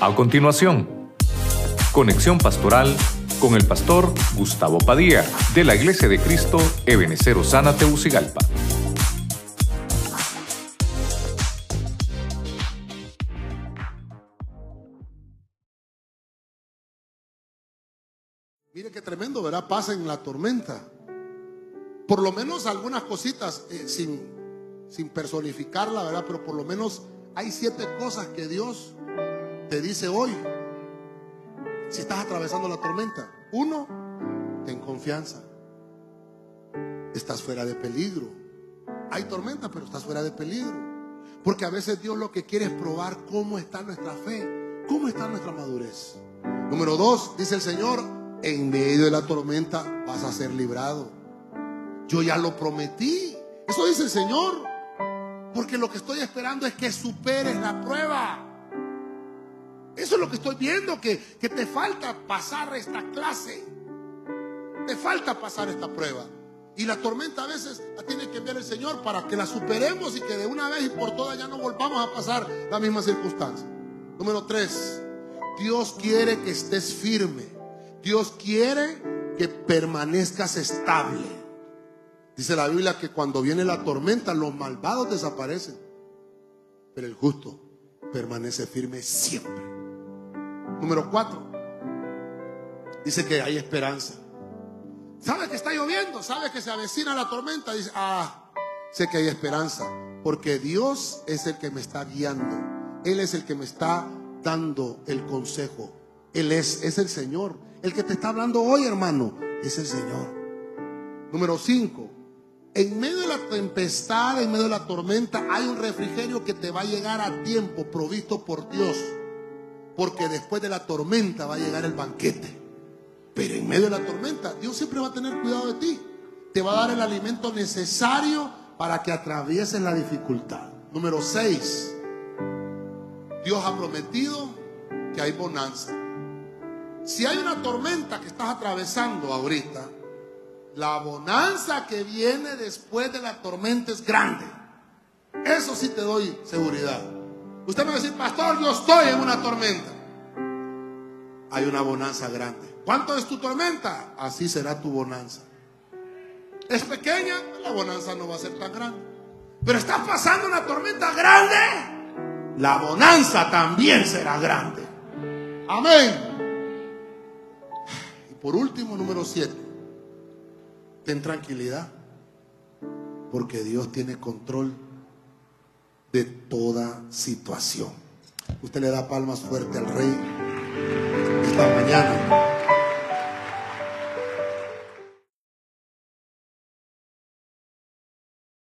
A continuación, conexión pastoral con el pastor Gustavo Padilla de la Iglesia de Cristo Ebenecer Osana Teucigalpa. Mire qué tremendo, ¿verdad? Pasa en la tormenta. Por lo menos algunas cositas, eh, sin, sin personificarla, ¿verdad? Pero por lo menos hay siete cosas que Dios te dice hoy. Si estás atravesando la tormenta. Uno, ten confianza. Estás fuera de peligro. Hay tormenta, pero estás fuera de peligro. Porque a veces Dios lo que quiere es probar cómo está nuestra fe, cómo está nuestra madurez. Número dos, dice el Señor, en medio de la tormenta vas a ser librado. Yo ya lo prometí. Eso dice el Señor. Porque lo que estoy esperando es que superes la prueba. Eso es lo que estoy viendo, que, que te falta pasar esta clase. Te falta pasar esta prueba. Y la tormenta a veces la tiene que enviar el Señor para que la superemos y que de una vez y por todas ya no volvamos a pasar la misma circunstancia. Número tres, Dios quiere que estés firme. Dios quiere que permanezcas estable. Dice la Biblia que cuando viene la tormenta los malvados desaparecen, pero el justo permanece firme siempre. Número cuatro, dice que hay esperanza. Sabe que está lloviendo, sabe que se avecina la tormenta. Dice, ah, sé que hay esperanza, porque Dios es el que me está guiando. Él es el que me está dando el consejo. Él es, es el Señor. El que te está hablando hoy, hermano, es el Señor. Número cinco, en medio de la tempestad, en medio de la tormenta, hay un refrigerio que te va a llegar a tiempo, provisto por Dios. Porque después de la tormenta va a llegar el banquete. Pero en medio de la tormenta, Dios siempre va a tener cuidado de ti. Te va a dar el alimento necesario para que atravieses la dificultad. Número 6. Dios ha prometido que hay bonanza. Si hay una tormenta que estás atravesando ahorita, la bonanza que viene después de la tormenta es grande. Eso sí te doy seguridad. Usted me va a decir, pastor, yo estoy en una tormenta. Hay una bonanza grande. ¿Cuánto es tu tormenta? Así será tu bonanza. ¿Es pequeña? La bonanza no va a ser tan grande. Pero estás pasando una tormenta grande. La bonanza también será grande. Amén. Y por último, número 7. Ten tranquilidad. Porque Dios tiene control de toda situación. Usted le da palmas fuerte al rey esta mañana.